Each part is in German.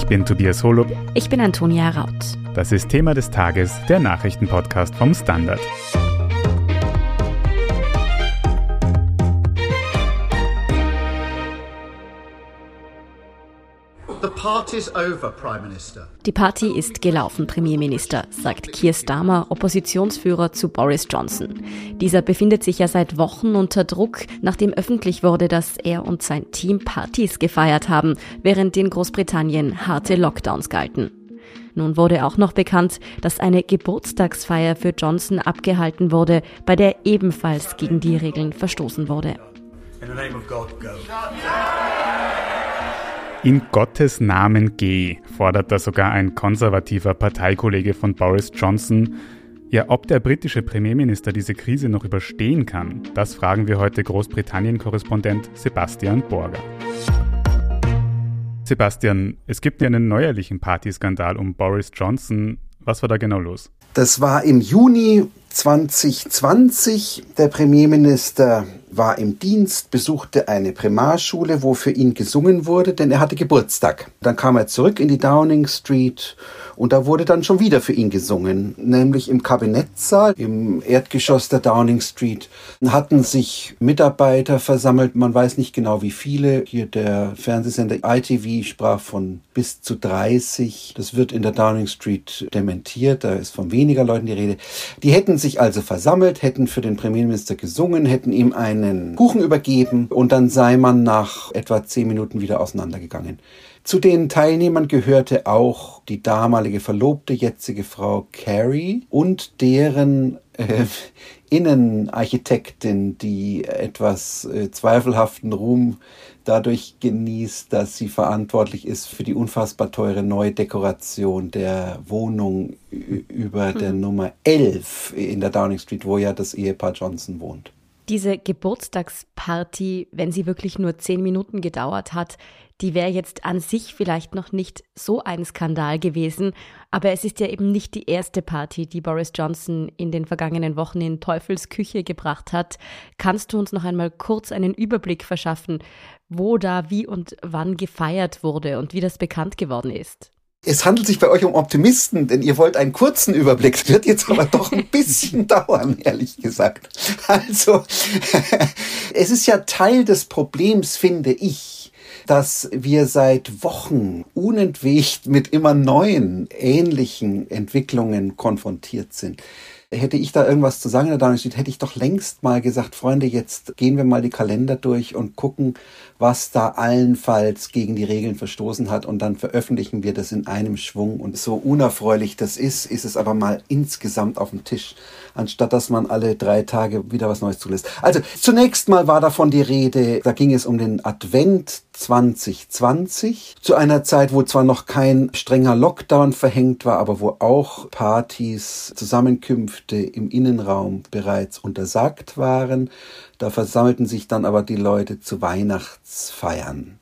Ich bin Tobias Holub. Ich bin Antonia Raut. Das ist Thema des Tages, der Nachrichtenpodcast vom Standard. Die Party ist gelaufen, Premierminister, sagt Keir Starmer, Oppositionsführer zu Boris Johnson. Dieser befindet sich ja seit Wochen unter Druck, nachdem öffentlich wurde, dass er und sein Team Partys gefeiert haben, während in Großbritannien harte Lockdowns galten. Nun wurde auch noch bekannt, dass eine Geburtstagsfeier für Johnson abgehalten wurde, bei der ebenfalls gegen die Regeln verstoßen wurde. In the name of God, go. In Gottes Namen geh, fordert da sogar ein konservativer Parteikollege von Boris Johnson. Ja, ob der britische Premierminister diese Krise noch überstehen kann, das fragen wir heute Großbritannien-Korrespondent Sebastian Borger. Sebastian, es gibt ja einen neuerlichen Partyskandal um Boris Johnson. Was war da genau los? Das war im Juni 2020. Der Premierminister war im Dienst, besuchte eine Primarschule, wo für ihn gesungen wurde, denn er hatte Geburtstag. Dann kam er zurück in die Downing Street und da wurde dann schon wieder für ihn gesungen, nämlich im Kabinettssaal im Erdgeschoss der Downing Street. Hatten sich Mitarbeiter versammelt, man weiß nicht genau wie viele. Hier der Fernsehsender ITV sprach von bis zu 30. Das wird in der Downing Street dementiert, da ist von weniger Leuten die Rede. Die hätten sich also versammelt, hätten für den Premierminister gesungen, hätten ihm ein einen Kuchen übergeben und dann sei man nach etwa zehn Minuten wieder auseinandergegangen. Zu den Teilnehmern gehörte auch die damalige Verlobte, jetzige Frau Carrie und deren äh, Innenarchitektin, die etwas äh, zweifelhaften Ruhm dadurch genießt, dass sie verantwortlich ist für die unfassbar teure Neudekoration der Wohnung über der mhm. Nummer 11 in der Downing Street, wo ja das Ehepaar Johnson wohnt diese Geburtstagsparty, wenn sie wirklich nur zehn Minuten gedauert hat, die wäre jetzt an sich vielleicht noch nicht so ein Skandal gewesen, aber es ist ja eben nicht die erste Party, die Boris Johnson in den vergangenen Wochen in Teufels Küche gebracht hat. Kannst du uns noch einmal kurz einen Überblick verschaffen, wo da wie und wann gefeiert wurde und wie das bekannt geworden ist? Es handelt sich bei euch um Optimisten, denn ihr wollt einen kurzen Überblick. Das wird jetzt aber doch ein bisschen dauern, ehrlich gesagt. Also, es ist ja Teil des Problems, finde ich, dass wir seit Wochen unentwegt mit immer neuen, ähnlichen Entwicklungen konfrontiert sind. Hätte ich da irgendwas zu sagen, da steht, hätte ich doch längst mal gesagt, Freunde, jetzt gehen wir mal die Kalender durch und gucken, was da allenfalls gegen die Regeln verstoßen hat und dann veröffentlichen wir das in einem Schwung. Und so unerfreulich das ist, ist es aber mal insgesamt auf dem Tisch, anstatt dass man alle drei Tage wieder was Neues zulässt. Also zunächst mal war davon die Rede, da ging es um den Advent 2020, zu einer Zeit, wo zwar noch kein strenger Lockdown verhängt war, aber wo auch Partys, Zusammenkünfte im Innenraum bereits untersagt waren. Da versammelten sich dann aber die Leute zu Weihnachtsfeiern.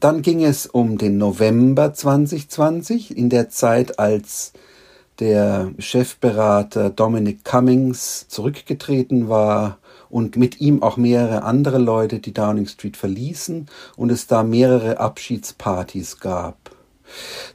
Dann ging es um den November 2020, in der Zeit, als der Chefberater Dominic Cummings zurückgetreten war und mit ihm auch mehrere andere Leute die Downing Street verließen und es da mehrere Abschiedspartys gab.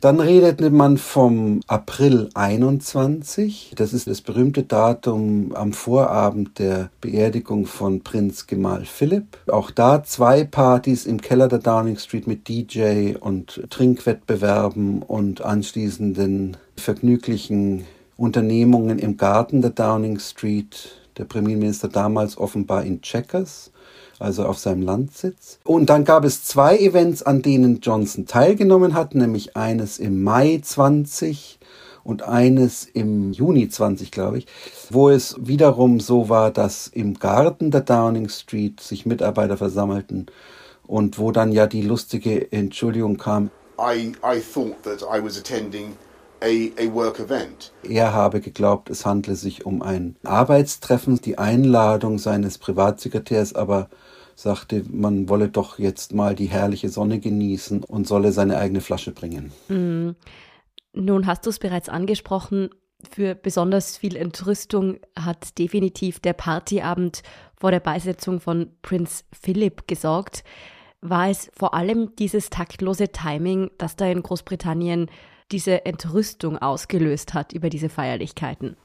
Dann redete man vom April 21. Das ist das berühmte Datum am Vorabend der Beerdigung von Prinz Gemahl Philipp. Auch da zwei Partys im Keller der Downing Street mit DJ und Trinkwettbewerben und anschließenden vergnüglichen Unternehmungen im Garten der Downing Street der Premierminister damals offenbar in Checkers, also auf seinem Landsitz. Und dann gab es zwei Events, an denen Johnson teilgenommen hat, nämlich eines im Mai 20 und eines im Juni 20, glaube ich, wo es wiederum so war, dass im Garten der Downing Street sich Mitarbeiter versammelten und wo dann ja die lustige Entschuldigung kam. I, I thought that I was attending a, a work event. Er habe geglaubt, es handle sich um ein Arbeitstreffen, die Einladung seines Privatsekretärs, aber sagte, man wolle doch jetzt mal die herrliche Sonne genießen und solle seine eigene Flasche bringen. Mhm. Nun hast du es bereits angesprochen, für besonders viel Entrüstung hat definitiv der Partyabend vor der Beisetzung von Prinz Philipp gesorgt. War es vor allem dieses taktlose Timing, das da in Großbritannien diese Entrüstung ausgelöst hat über diese Feierlichkeiten?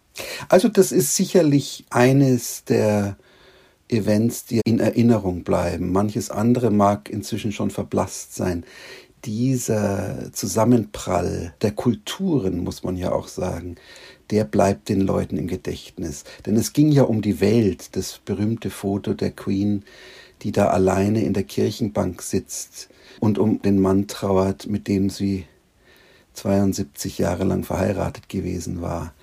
Also das ist sicherlich eines der Events, die in Erinnerung bleiben. Manches andere mag inzwischen schon verblasst sein. Dieser Zusammenprall der Kulturen, muss man ja auch sagen, der bleibt den Leuten im Gedächtnis. Denn es ging ja um die Welt, das berühmte Foto der Queen, die da alleine in der Kirchenbank sitzt und um den Mann trauert, mit dem sie 72 Jahre lang verheiratet gewesen war.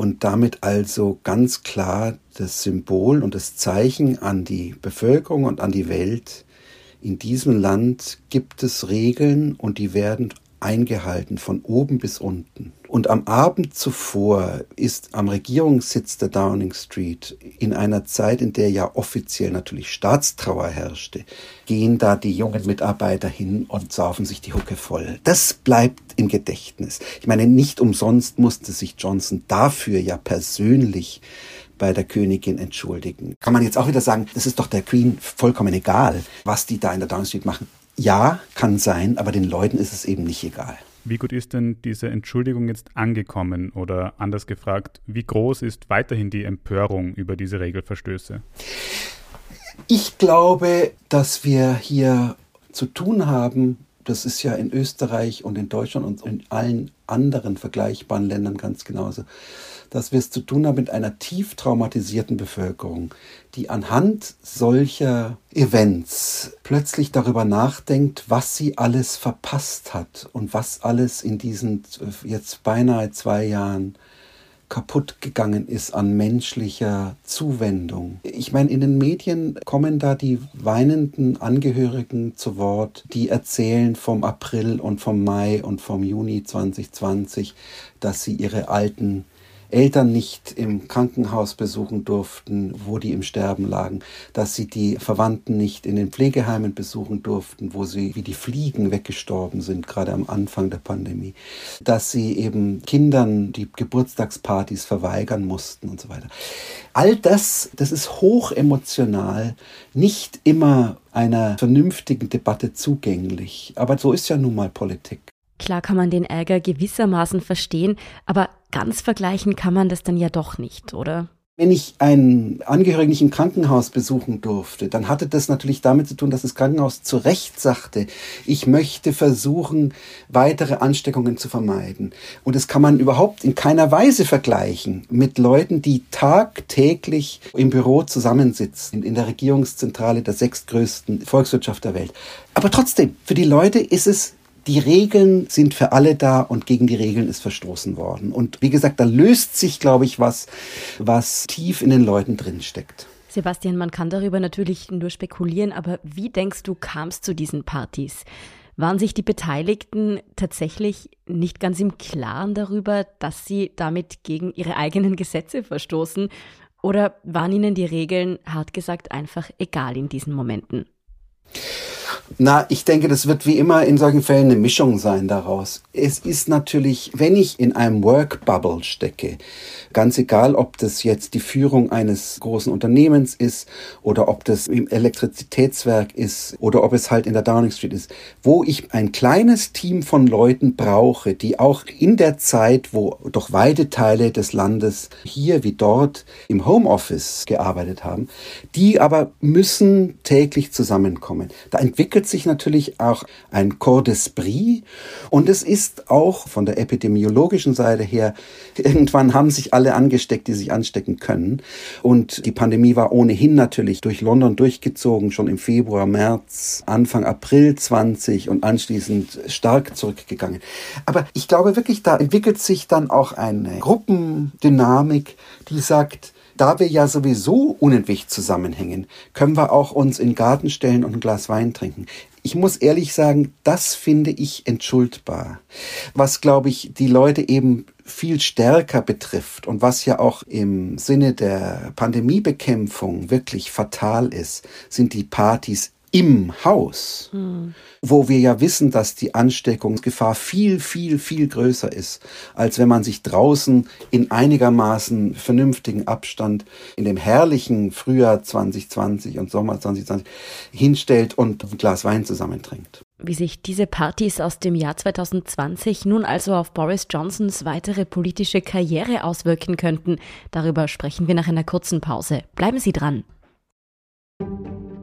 Und damit also ganz klar das Symbol und das Zeichen an die Bevölkerung und an die Welt, in diesem Land gibt es Regeln und die werden eingehalten, von oben bis unten. Und am Abend zuvor ist am Regierungssitz der Downing Street in einer Zeit, in der ja offiziell natürlich Staatstrauer herrschte, gehen da die jungen Mitarbeiter hin und saufen sich die Hucke voll. Das bleibt im Gedächtnis. Ich meine, nicht umsonst musste sich Johnson dafür ja persönlich bei der Königin entschuldigen. Kann man jetzt auch wieder sagen, das ist doch der Queen vollkommen egal, was die da in der Downing Street machen. Ja, kann sein, aber den Leuten ist es eben nicht egal. Wie gut ist denn diese Entschuldigung jetzt angekommen? Oder anders gefragt, wie groß ist weiterhin die Empörung über diese Regelverstöße? Ich glaube, dass wir hier zu tun haben, das ist ja in Österreich und in Deutschland und in allen anderen vergleichbaren Ländern ganz genauso, dass wir es zu tun haben mit einer tief traumatisierten Bevölkerung, die anhand solcher Events plötzlich darüber nachdenkt, was sie alles verpasst hat und was alles in diesen jetzt beinahe zwei Jahren kaputt gegangen ist an menschlicher Zuwendung. Ich meine, in den Medien kommen da die weinenden Angehörigen zu Wort, die erzählen vom April und vom Mai und vom Juni 2020, dass sie ihre alten Eltern nicht im Krankenhaus besuchen durften, wo die im Sterben lagen, dass sie die Verwandten nicht in den Pflegeheimen besuchen durften, wo sie wie die Fliegen weggestorben sind, gerade am Anfang der Pandemie, dass sie eben Kindern die Geburtstagspartys verweigern mussten und so weiter. All das, das ist hoch emotional, nicht immer einer vernünftigen Debatte zugänglich. Aber so ist ja nun mal Politik. Klar kann man den Ärger gewissermaßen verstehen, aber ganz vergleichen kann man das dann ja doch nicht, oder? Wenn ich einen Angehörigen nicht im Krankenhaus besuchen durfte, dann hatte das natürlich damit zu tun, dass das Krankenhaus zu Recht sagte, ich möchte versuchen, weitere Ansteckungen zu vermeiden. Und das kann man überhaupt in keiner Weise vergleichen mit Leuten, die tagtäglich im Büro zusammensitzen, in der Regierungszentrale der sechstgrößten Volkswirtschaft der Welt. Aber trotzdem, für die Leute ist es die Regeln sind für alle da und gegen die Regeln ist verstoßen worden. Und wie gesagt, da löst sich, glaube ich, was, was tief in den Leuten drin steckt. Sebastian, man kann darüber natürlich nur spekulieren, aber wie denkst du, kam es zu diesen Partys? Waren sich die Beteiligten tatsächlich nicht ganz im Klaren darüber, dass sie damit gegen ihre eigenen Gesetze verstoßen? Oder waren ihnen die Regeln, hart gesagt, einfach egal in diesen Momenten? Na, ich denke, das wird wie immer in solchen Fällen eine Mischung sein daraus. Es ist natürlich, wenn ich in einem Work Bubble stecke, ganz egal, ob das jetzt die Führung eines großen Unternehmens ist oder ob das im Elektrizitätswerk ist oder ob es halt in der Downing Street ist, wo ich ein kleines Team von Leuten brauche, die auch in der Zeit, wo doch weite Teile des Landes hier wie dort im Homeoffice gearbeitet haben, die aber müssen täglich zusammenkommen. Da entwickelt entwickelt sich natürlich auch ein Corps d'Esprit und es ist auch von der epidemiologischen Seite her, irgendwann haben sich alle angesteckt, die sich anstecken können und die Pandemie war ohnehin natürlich durch London durchgezogen, schon im Februar, März, Anfang April 20 und anschließend stark zurückgegangen. Aber ich glaube wirklich, da entwickelt sich dann auch eine Gruppendynamik, die sagt, da wir ja sowieso unentwegt zusammenhängen, können wir auch uns in den Garten stellen und ein Glas Wein trinken. Ich muss ehrlich sagen, das finde ich entschuldbar. Was, glaube ich, die Leute eben viel stärker betrifft und was ja auch im Sinne der Pandemiebekämpfung wirklich fatal ist, sind die Partys im Haus, hm. wo wir ja wissen, dass die Ansteckungsgefahr viel, viel, viel größer ist, als wenn man sich draußen in einigermaßen vernünftigen Abstand in dem herrlichen Frühjahr 2020 und Sommer 2020 hinstellt und ein Glas Wein zusammentrinkt. Wie sich diese Partys aus dem Jahr 2020 nun also auf Boris Johnsons weitere politische Karriere auswirken könnten, darüber sprechen wir nach einer kurzen Pause. Bleiben Sie dran.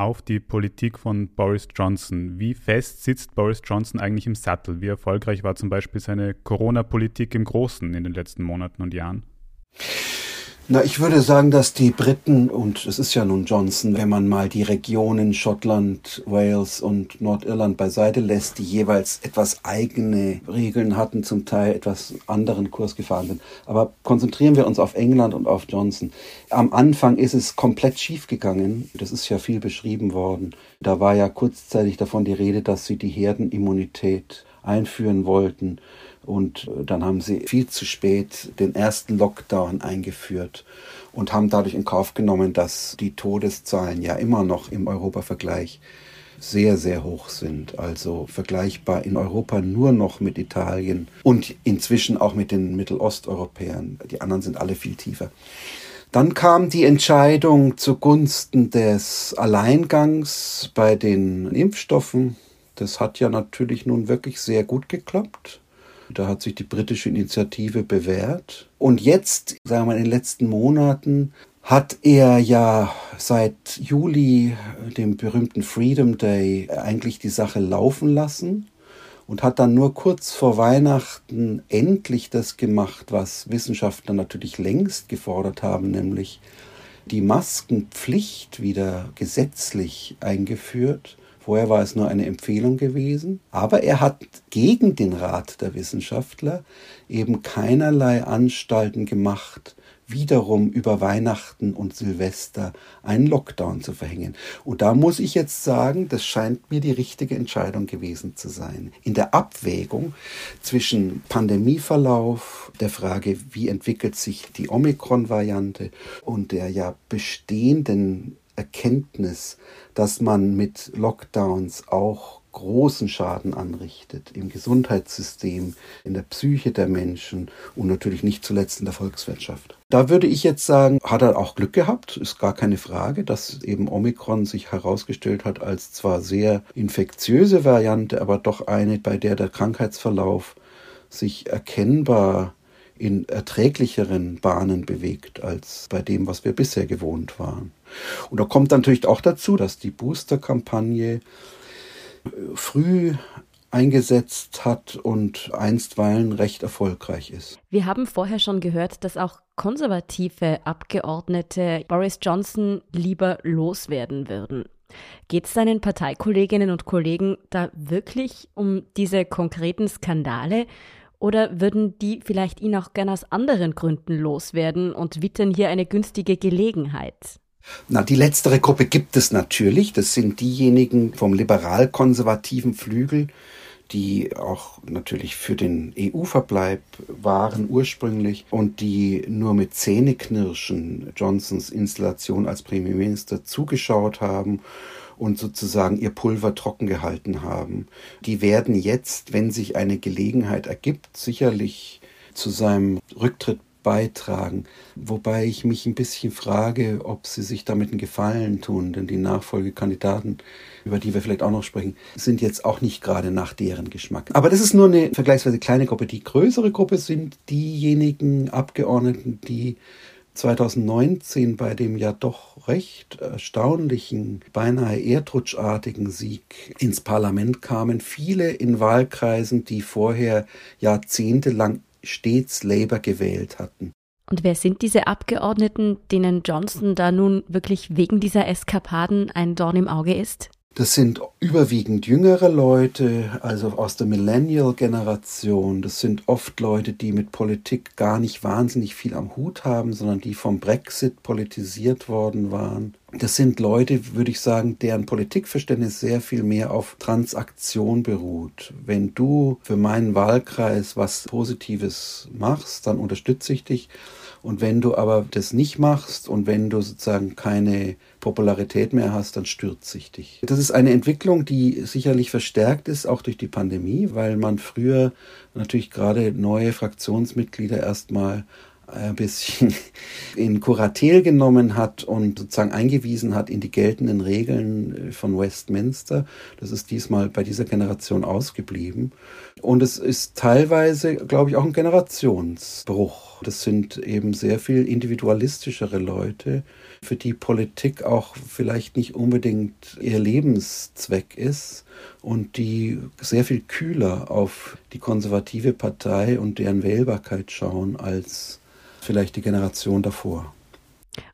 auf die Politik von Boris Johnson. Wie fest sitzt Boris Johnson eigentlich im Sattel? Wie erfolgreich war zum Beispiel seine Corona-Politik im Großen in den letzten Monaten und Jahren? Na, ich würde sagen, dass die Briten, und es ist ja nun Johnson, wenn man mal die Regionen Schottland, Wales und Nordirland beiseite lässt, die jeweils etwas eigene Regeln hatten, zum Teil etwas anderen Kurs gefahren sind. Aber konzentrieren wir uns auf England und auf Johnson. Am Anfang ist es komplett schief gegangen. Das ist ja viel beschrieben worden. Da war ja kurzzeitig davon die Rede, dass sie die Herdenimmunität einführen wollten. Und äh, dann haben sie viel zu spät den ersten Lockdown eingeführt und haben dadurch in Kauf genommen, dass die Todeszahlen ja immer noch im Europavergleich sehr, sehr hoch sind. Also vergleichbar in Europa nur noch mit Italien und inzwischen auch mit den Mittelosteuropäern. Die anderen sind alle viel tiefer. Dann kam die Entscheidung zugunsten des Alleingangs bei den Impfstoffen. Das hat ja natürlich nun wirklich sehr gut geklappt. Da hat sich die britische Initiative bewährt. Und jetzt, sagen wir mal, in den letzten Monaten hat er ja seit Juli, dem berühmten Freedom Day, eigentlich die Sache laufen lassen und hat dann nur kurz vor Weihnachten endlich das gemacht, was Wissenschaftler natürlich längst gefordert haben, nämlich die Maskenpflicht wieder gesetzlich eingeführt Vorher war es nur eine Empfehlung gewesen. Aber er hat gegen den Rat der Wissenschaftler eben keinerlei Anstalten gemacht, wiederum über Weihnachten und Silvester einen Lockdown zu verhängen. Und da muss ich jetzt sagen, das scheint mir die richtige Entscheidung gewesen zu sein. In der Abwägung zwischen Pandemieverlauf, der Frage, wie entwickelt sich die Omikron-Variante und der ja bestehenden Erkenntnis, dass man mit Lockdowns auch großen Schaden anrichtet im Gesundheitssystem, in der Psyche der Menschen und natürlich nicht zuletzt in der Volkswirtschaft. Da würde ich jetzt sagen, hat er auch Glück gehabt, ist gar keine Frage, dass eben Omikron sich herausgestellt hat als zwar sehr infektiöse Variante, aber doch eine, bei der der Krankheitsverlauf sich erkennbar in erträglicheren Bahnen bewegt als bei dem, was wir bisher gewohnt waren. Und da kommt natürlich auch dazu, dass die Booster-Kampagne äh, früh eingesetzt hat und einstweilen recht erfolgreich ist. Wir haben vorher schon gehört, dass auch konservative Abgeordnete Boris Johnson lieber loswerden würden. Geht es seinen Parteikolleginnen und Kollegen da wirklich um diese konkreten Skandale oder würden die vielleicht ihn auch gern aus anderen Gründen loswerden und wittern hier eine günstige Gelegenheit? Na, die letztere Gruppe gibt es natürlich. Das sind diejenigen vom liberal-konservativen Flügel, die auch natürlich für den EU-Verbleib waren ursprünglich und die nur mit Zähneknirschen Johnsons Installation als Premierminister zugeschaut haben und sozusagen ihr Pulver trocken gehalten haben. Die werden jetzt, wenn sich eine Gelegenheit ergibt, sicherlich zu seinem Rücktritt beitragen. Wobei ich mich ein bisschen frage, ob sie sich damit einen Gefallen tun, denn die Nachfolgekandidaten, über die wir vielleicht auch noch sprechen, sind jetzt auch nicht gerade nach deren Geschmack. Aber das ist nur eine vergleichsweise kleine Gruppe. Die größere Gruppe sind diejenigen Abgeordneten, die 2019 bei dem ja doch recht erstaunlichen, beinahe erdrutschartigen Sieg ins Parlament kamen. Viele in Wahlkreisen, die vorher jahrzehntelang stets Labour gewählt hatten. Und wer sind diese Abgeordneten, denen Johnson da nun wirklich wegen dieser Eskapaden ein Dorn im Auge ist? Das sind überwiegend jüngere Leute, also aus der Millennial-Generation. Das sind oft Leute, die mit Politik gar nicht wahnsinnig viel am Hut haben, sondern die vom Brexit politisiert worden waren. Das sind Leute, würde ich sagen, deren Politikverständnis sehr viel mehr auf Transaktion beruht. Wenn du für meinen Wahlkreis was Positives machst, dann unterstütze ich dich. Und wenn du aber das nicht machst und wenn du sozusagen keine Popularität mehr hast, dann stürzt sich dich. Das ist eine Entwicklung, die sicherlich verstärkt ist, auch durch die Pandemie, weil man früher natürlich gerade neue Fraktionsmitglieder erstmal ein bisschen in Kuratel genommen hat und sozusagen eingewiesen hat in die geltenden Regeln von Westminster. Das ist diesmal bei dieser Generation ausgeblieben. Und es ist teilweise, glaube ich, auch ein Generationsbruch. Das sind eben sehr viel individualistischere Leute, für die Politik auch vielleicht nicht unbedingt ihr Lebenszweck ist und die sehr viel kühler auf die konservative Partei und deren Wählbarkeit schauen als vielleicht die Generation davor.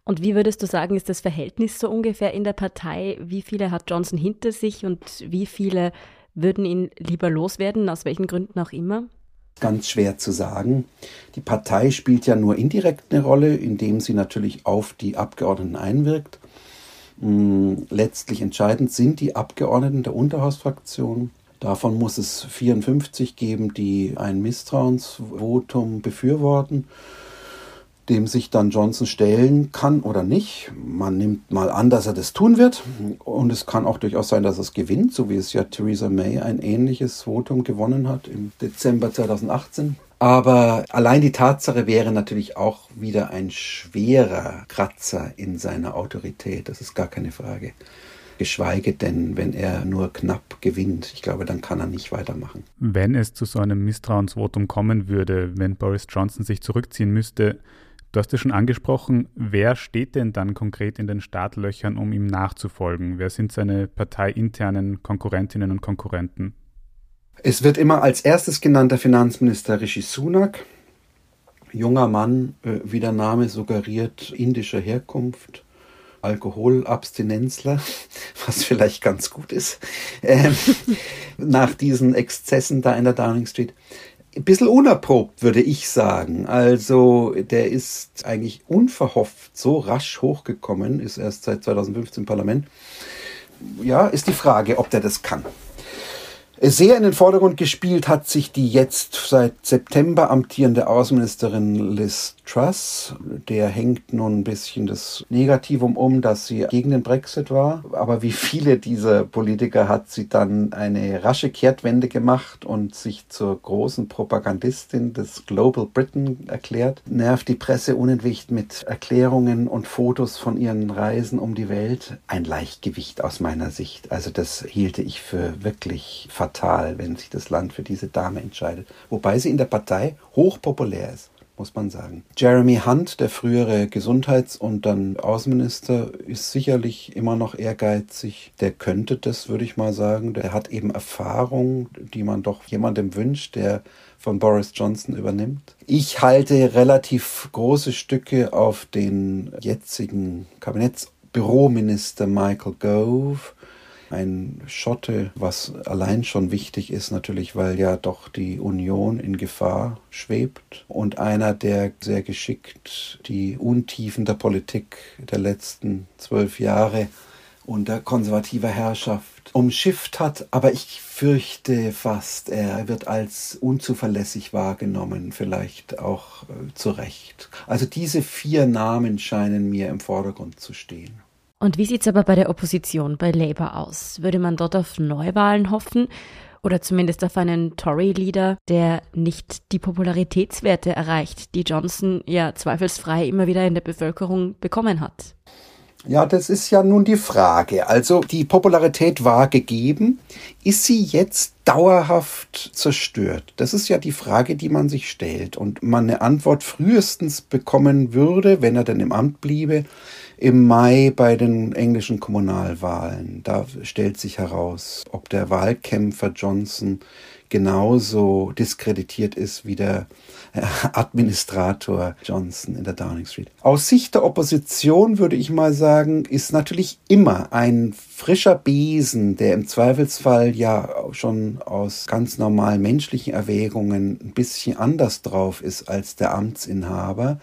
Und wie würdest du sagen, ist das Verhältnis so ungefähr in der Partei? Wie viele hat Johnson hinter sich und wie viele würden ihn lieber loswerden, aus welchen Gründen auch immer? Ganz schwer zu sagen. Die Partei spielt ja nur indirekt eine Rolle, indem sie natürlich auf die Abgeordneten einwirkt. Hm, letztlich entscheidend sind die Abgeordneten der Unterhausfraktion. Davon muss es 54 geben, die ein Misstrauensvotum befürworten dem sich dann Johnson stellen kann oder nicht. Man nimmt mal an, dass er das tun wird. Und es kann auch durchaus sein, dass er es gewinnt, so wie es ja Theresa May ein ähnliches Votum gewonnen hat im Dezember 2018. Aber allein die Tatsache wäre natürlich auch wieder ein schwerer Kratzer in seiner Autorität. Das ist gar keine Frage. Geschweige denn, wenn er nur knapp gewinnt. Ich glaube, dann kann er nicht weitermachen. Wenn es zu so einem Misstrauensvotum kommen würde, wenn Boris Johnson sich zurückziehen müsste, Du hast es schon angesprochen, wer steht denn dann konkret in den Startlöchern, um ihm nachzufolgen? Wer sind seine parteiinternen Konkurrentinnen und Konkurrenten? Es wird immer als erstes genannt der Finanzminister Rishi Sunak, junger Mann, äh, wie der Name suggeriert, indischer Herkunft, Alkoholabstinenzler, was vielleicht ganz gut ist, ähm, nach diesen Exzessen da in der Downing Street ein bisschen unerprobt, würde ich sagen. Also der ist eigentlich unverhofft so rasch hochgekommen, ist erst seit 2015 im Parlament. Ja, ist die Frage, ob der das kann. Sehr in den Vordergrund gespielt hat sich die jetzt seit September amtierende Außenministerin Liz Truss. Der hängt nun ein bisschen das Negativum um, dass sie gegen den Brexit war. Aber wie viele dieser Politiker hat sie dann eine rasche Kehrtwende gemacht und sich zur großen Propagandistin des Global Britain erklärt. Nervt die Presse unentwegt mit Erklärungen und Fotos von ihren Reisen um die Welt. Ein Leichtgewicht aus meiner Sicht. Also das hielte ich für wirklich fatal, wenn sich das Land für diese Dame entscheidet. Wobei sie in der Partei hochpopulär ist muss man sagen. Jeremy Hunt, der frühere Gesundheits- und dann Außenminister, ist sicherlich immer noch ehrgeizig. Der könnte das, würde ich mal sagen. Der hat eben Erfahrung, die man doch jemandem wünscht, der von Boris Johnson übernimmt. Ich halte relativ große Stücke auf den jetzigen Kabinettsbürominister Michael Gove ein Schotte, was allein schon wichtig ist natürlich, weil ja doch die Union in Gefahr schwebt und einer, der sehr geschickt die Untiefen der Politik der letzten zwölf Jahre unter konservativer Herrschaft umschifft hat, aber ich fürchte fast, er wird als unzuverlässig wahrgenommen, vielleicht auch äh, zu Recht. Also diese vier Namen scheinen mir im Vordergrund zu stehen. Und wie sieht es aber bei der Opposition, bei Labour aus? Würde man dort auf Neuwahlen hoffen? Oder zumindest auf einen Tory-Leader, der nicht die Popularitätswerte erreicht, die Johnson ja zweifelsfrei immer wieder in der Bevölkerung bekommen hat? Ja, das ist ja nun die Frage. Also die Popularität war gegeben. Ist sie jetzt dauerhaft zerstört? Das ist ja die Frage, die man sich stellt. Und man eine Antwort frühestens bekommen würde, wenn er denn im Amt bliebe, im Mai bei den englischen Kommunalwahlen. Da stellt sich heraus, ob der Wahlkämpfer Johnson genauso diskreditiert ist wie der Administrator Johnson in der Downing Street. Aus Sicht der Opposition würde ich mal sagen, ist natürlich immer ein frischer Besen, der im Zweifelsfall ja schon aus ganz normalen menschlichen Erwägungen ein bisschen anders drauf ist als der Amtsinhaber,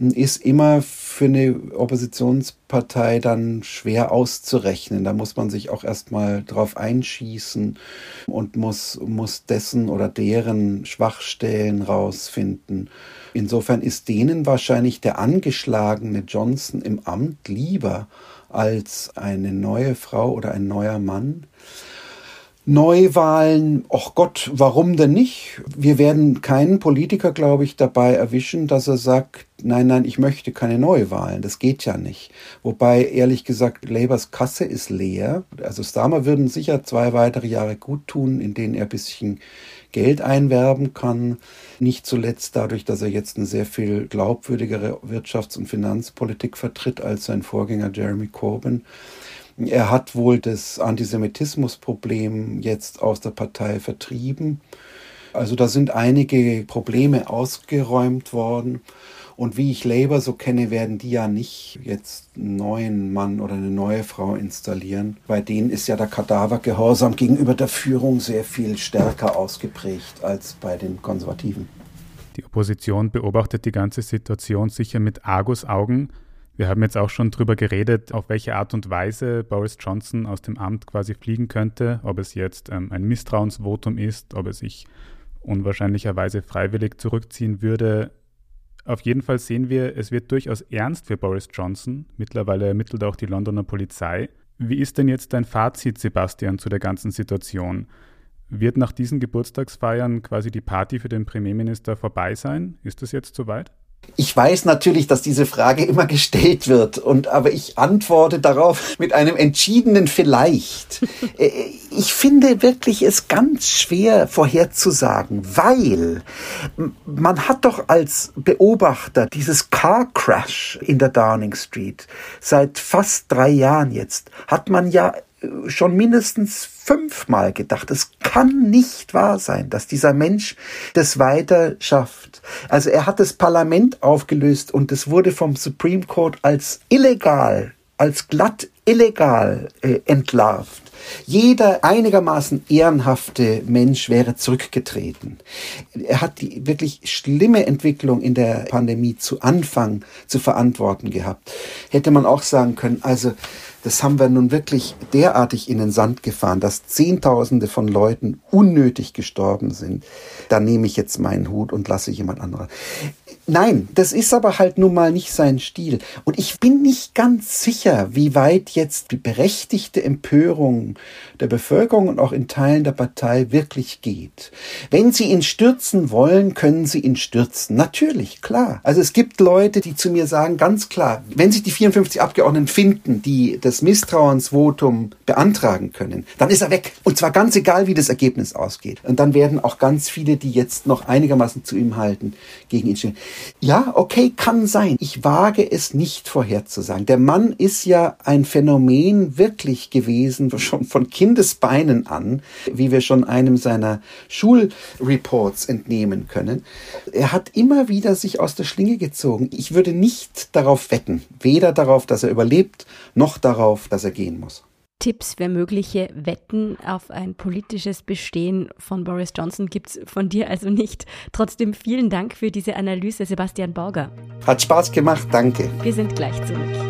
ist immer für eine Oppositionspartei dann schwer auszurechnen. Da muss man sich auch erstmal drauf einschießen und muss, muss dessen oder deren Schwachstellen rausfinden. Insofern ist denen wahrscheinlich der angeschlagene Johnson im Amt lieber als eine neue Frau oder ein neuer Mann. Neuwahlen, ach Gott, warum denn nicht? Wir werden keinen Politiker, glaube ich, dabei erwischen, dass er sagt, nein, nein, ich möchte keine Neuwahlen. Das geht ja nicht. Wobei, ehrlich gesagt, Labours Kasse ist leer. Also Starmer würden sicher zwei weitere Jahre gut tun, in denen er ein bisschen Geld einwerben kann. Nicht zuletzt dadurch, dass er jetzt eine sehr viel glaubwürdigere Wirtschafts- und Finanzpolitik vertritt als sein Vorgänger Jeremy Corbyn. Er hat wohl das Antisemitismusproblem jetzt aus der Partei vertrieben. Also da sind einige Probleme ausgeräumt worden. Und wie ich Labour so kenne, werden die ja nicht jetzt einen neuen Mann oder eine neue Frau installieren. Bei denen ist ja der Kadavergehorsam gegenüber der Führung sehr viel stärker ausgeprägt als bei den Konservativen. Die Opposition beobachtet die ganze Situation sicher mit Argusaugen. Wir haben jetzt auch schon darüber geredet, auf welche Art und Weise Boris Johnson aus dem Amt quasi fliegen könnte, ob es jetzt ähm, ein Misstrauensvotum ist, ob er sich unwahrscheinlicherweise freiwillig zurückziehen würde. Auf jeden Fall sehen wir, es wird durchaus ernst für Boris Johnson. Mittlerweile ermittelt auch die Londoner Polizei. Wie ist denn jetzt dein Fazit, Sebastian, zu der ganzen Situation? Wird nach diesen Geburtstagsfeiern quasi die Party für den Premierminister vorbei sein? Ist das jetzt soweit? Ich weiß natürlich, dass diese Frage immer gestellt wird und aber ich antworte darauf mit einem entschiedenen vielleicht. Äh, ich finde wirklich es ganz schwer vorherzusagen, weil man hat doch als Beobachter dieses Car Crash in der Downing Street seit fast drei Jahren jetzt hat man ja schon mindestens fünfmal gedacht, es kann nicht wahr sein, dass dieser Mensch das weiter schafft. Also er hat das Parlament aufgelöst und es wurde vom Supreme Court als illegal, als glatt illegal äh, entlarvt. Jeder einigermaßen ehrenhafte Mensch wäre zurückgetreten. Er hat die wirklich schlimme Entwicklung in der Pandemie zu Anfang zu verantworten gehabt. Hätte man auch sagen können, also das haben wir nun wirklich derartig in den Sand gefahren, dass Zehntausende von Leuten unnötig gestorben sind. Da nehme ich jetzt meinen Hut und lasse jemand anderen. Nein, das ist aber halt nun mal nicht sein Stil. Und ich bin nicht ganz sicher, wie weit jetzt die berechtigte Empörung der Bevölkerung und auch in Teilen der Partei wirklich geht. Wenn sie ihn stürzen wollen, können sie ihn stürzen. Natürlich, klar. Also es gibt Leute, die zu mir sagen, ganz klar, wenn sich die 54 Abgeordneten finden, die das Misstrauensvotum beantragen können, dann ist er weg. Und zwar ganz egal, wie das Ergebnis ausgeht. Und dann werden auch ganz viele, die jetzt noch einigermaßen zu ihm halten, gegen ihn stehen. Ja, okay, kann sein. Ich wage es nicht vorherzusagen. Der Mann ist ja ein Phänomen wirklich gewesen, schon von Kindesbeinen an, wie wir schon einem seiner Schulreports entnehmen können. Er hat immer wieder sich aus der Schlinge gezogen. Ich würde nicht darauf wetten, weder darauf, dass er überlebt, noch darauf, dass er gehen muss. Tipps für mögliche Wetten auf ein politisches Bestehen von Boris Johnson gibt es von dir also nicht. Trotzdem vielen Dank für diese Analyse, Sebastian Borger. Hat Spaß gemacht, danke. Wir sind gleich zurück.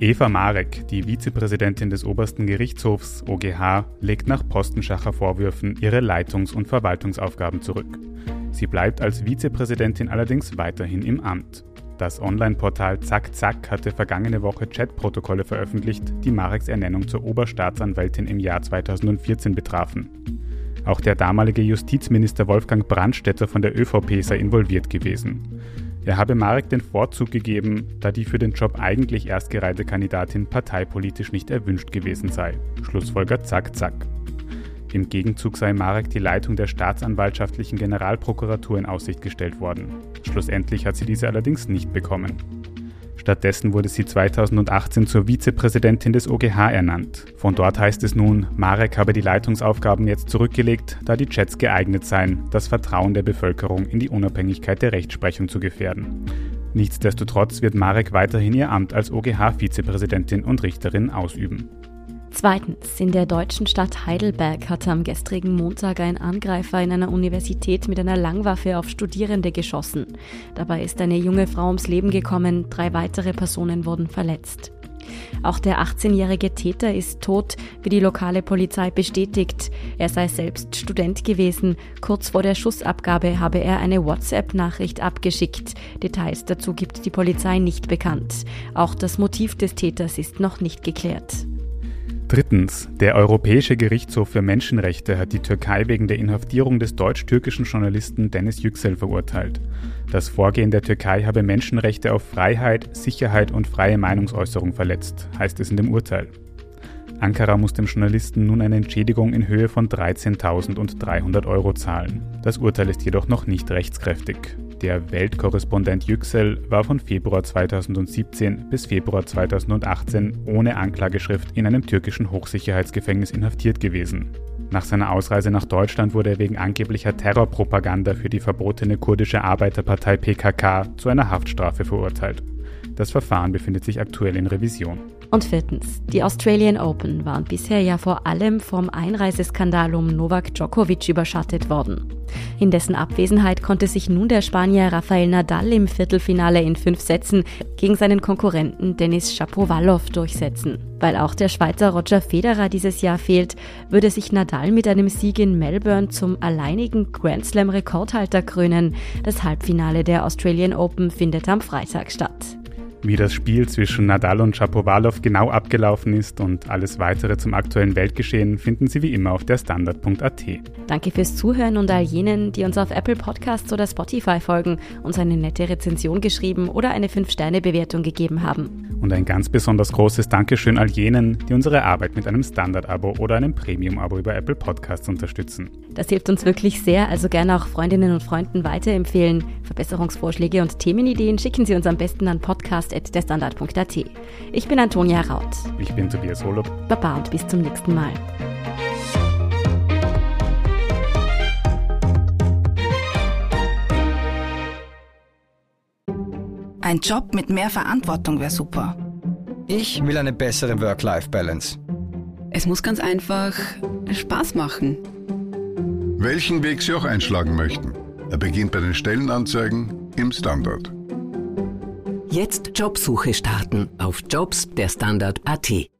Eva Marek, die Vizepräsidentin des obersten Gerichtshofs OGH, legt nach Postenschacher Vorwürfen ihre Leitungs- und Verwaltungsaufgaben zurück. Sie bleibt als Vizepräsidentin allerdings weiterhin im Amt. Das Online-Portal Zack Zack hatte vergangene Woche Chatprotokolle veröffentlicht, die Mareks Ernennung zur Oberstaatsanwältin im Jahr 2014 betrafen. Auch der damalige Justizminister Wolfgang Brandstätter von der ÖVP sei involviert gewesen. Er habe Marek den Vorzug gegeben, da die für den Job eigentlich erstgereihte Kandidatin parteipolitisch nicht erwünscht gewesen sei. Schlussfolger zack zack. Im Gegenzug sei Marek die Leitung der staatsanwaltschaftlichen Generalprokuratur in Aussicht gestellt worden. Schlussendlich hat sie diese allerdings nicht bekommen. Stattdessen wurde sie 2018 zur Vizepräsidentin des OGH ernannt. Von dort heißt es nun, Marek habe die Leitungsaufgaben jetzt zurückgelegt, da die Chats geeignet seien, das Vertrauen der Bevölkerung in die Unabhängigkeit der Rechtsprechung zu gefährden. Nichtsdestotrotz wird Marek weiterhin ihr Amt als OGH-Vizepräsidentin und Richterin ausüben. Zweitens, in der deutschen Stadt Heidelberg hatte am gestrigen Montag ein Angreifer in einer Universität mit einer Langwaffe auf Studierende geschossen. Dabei ist eine junge Frau ums Leben gekommen, drei weitere Personen wurden verletzt. Auch der 18-jährige Täter ist tot, wie die lokale Polizei bestätigt. Er sei selbst Student gewesen. Kurz vor der Schussabgabe habe er eine WhatsApp-Nachricht abgeschickt. Details dazu gibt die Polizei nicht bekannt. Auch das Motiv des Täters ist noch nicht geklärt. Drittens. Der Europäische Gerichtshof für Menschenrechte hat die Türkei wegen der Inhaftierung des deutsch-türkischen Journalisten Dennis Yüksel verurteilt. Das Vorgehen der Türkei habe Menschenrechte auf Freiheit, Sicherheit und freie Meinungsäußerung verletzt, heißt es in dem Urteil. Ankara muss dem Journalisten nun eine Entschädigung in Höhe von 13.300 Euro zahlen. Das Urteil ist jedoch noch nicht rechtskräftig. Der Weltkorrespondent Yüksel war von Februar 2017 bis Februar 2018 ohne Anklageschrift in einem türkischen Hochsicherheitsgefängnis inhaftiert gewesen. Nach seiner Ausreise nach Deutschland wurde er wegen angeblicher Terrorpropaganda für die verbotene kurdische Arbeiterpartei PKK zu einer Haftstrafe verurteilt. Das Verfahren befindet sich aktuell in Revision. Und viertens, die Australian Open waren bisher ja vor allem vom Einreiseskandal um Novak Djokovic überschattet worden. In dessen Abwesenheit konnte sich nun der Spanier Rafael Nadal im Viertelfinale in fünf Sätzen gegen seinen Konkurrenten Denis Shapovalov durchsetzen. Weil auch der Schweizer Roger Federer dieses Jahr fehlt, würde sich Nadal mit einem Sieg in Melbourne zum alleinigen Grand Slam Rekordhalter krönen. Das Halbfinale der Australian Open findet am Freitag statt. Wie das Spiel zwischen Nadal und Shapovalov genau abgelaufen ist und alles weitere zum aktuellen Weltgeschehen finden Sie wie immer auf der Standard.at. Danke fürs Zuhören und all jenen, die uns auf Apple Podcasts oder Spotify folgen, uns eine nette Rezension geschrieben oder eine 5-Sterne-Bewertung gegeben haben. Und ein ganz besonders großes Dankeschön all jenen, die unsere Arbeit mit einem Standard-Abo oder einem Premium-Abo über Apple Podcasts unterstützen. Das hilft uns wirklich sehr, also gerne auch Freundinnen und Freunden weiterempfehlen. Verbesserungsvorschläge und Themenideen schicken Sie uns am besten an podcast.derstandard.at. Ich bin Antonia Raut. Ich bin Tobias Holub. Baba und bis zum nächsten Mal. Ein Job mit mehr Verantwortung wäre super. Ich will eine bessere Work-Life-Balance. Es muss ganz einfach Spaß machen. Welchen Weg Sie auch einschlagen möchten. Er beginnt bei den Stellenanzeigen im Standard. Jetzt Jobsuche starten auf Jobs der Standard.at.